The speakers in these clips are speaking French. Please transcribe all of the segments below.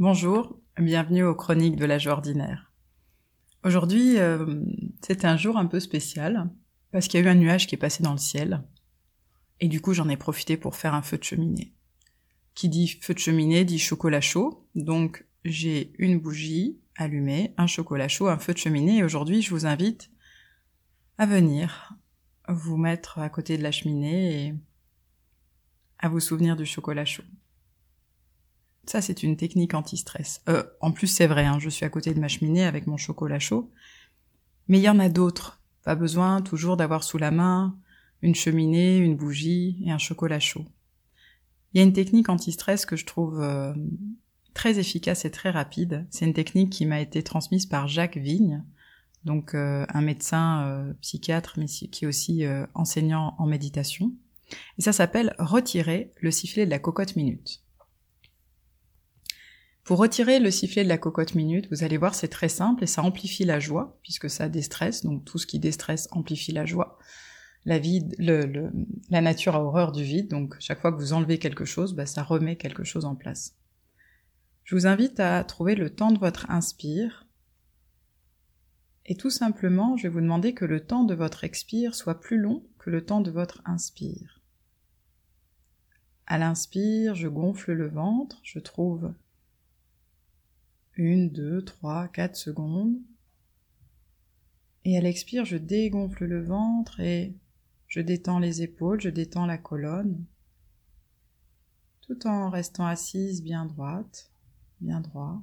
Bonjour, bienvenue aux chroniques de la joie ordinaire. Aujourd'hui, euh, c'est un jour un peu spécial parce qu'il y a eu un nuage qui est passé dans le ciel et du coup j'en ai profité pour faire un feu de cheminée. Qui dit feu de cheminée dit chocolat chaud, donc j'ai une bougie allumée, un chocolat chaud, un feu de cheminée et aujourd'hui je vous invite à venir vous mettre à côté de la cheminée et à vous souvenir du chocolat chaud. Ça, c'est une technique anti-stress. Euh, en plus, c'est vrai, hein, je suis à côté de ma cheminée avec mon chocolat chaud. Mais il y en a d'autres. Pas besoin toujours d'avoir sous la main une cheminée, une bougie et un chocolat chaud. Il y a une technique anti-stress que je trouve euh, très efficace et très rapide. C'est une technique qui m'a été transmise par Jacques Vigne, donc euh, un médecin psychiatre, mais qui est aussi enseignant en méditation. Et ça s'appelle retirer le sifflet de la cocotte minute. Pour retirer le sifflet de la cocotte minute, vous allez voir, c'est très simple et ça amplifie la joie, puisque ça déstresse, donc tout ce qui déstresse amplifie la joie. La nature a horreur du vide, donc chaque fois que vous enlevez quelque chose, bah, ça remet quelque chose en place. Je vous invite à trouver le temps de votre inspire, et tout simplement, je vais vous demander que le temps de votre expire soit plus long que le temps de votre inspire. À l'inspire, je gonfle le ventre, je trouve une, deux, trois, quatre secondes. Et à l'expire, je dégonfle le ventre et je détends les épaules, je détends la colonne, tout en restant assise bien droite, bien droit.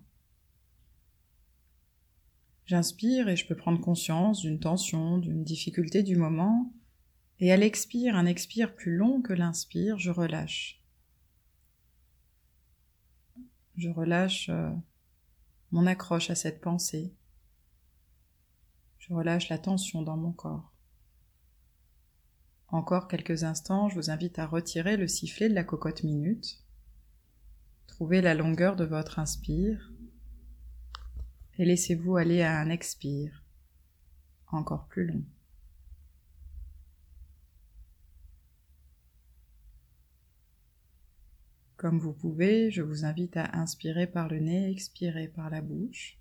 J'inspire et je peux prendre conscience d'une tension, d'une difficulté du moment, et à l'expire, un expire plus long que l'inspire, je relâche. Je relâche euh, mon accroche à cette pensée. Je relâche la tension dans mon corps. Encore quelques instants, je vous invite à retirer le sifflet de la cocotte minute. Trouvez la longueur de votre inspire et laissez-vous aller à un expire encore plus long. Comme vous pouvez, je vous invite à inspirer par le nez, expirer par la bouche.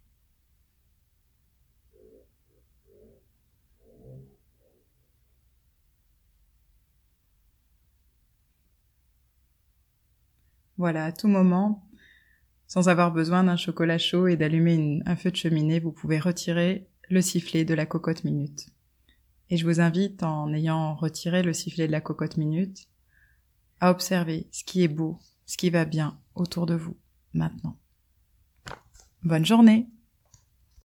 Voilà, à tout moment, sans avoir besoin d'un chocolat chaud et d'allumer un feu de cheminée, vous pouvez retirer le sifflet de la cocotte minute. Et je vous invite, en ayant retiré le sifflet de la cocotte minute, à observer ce qui est beau, ce qui va bien autour de vous maintenant. Bonne journée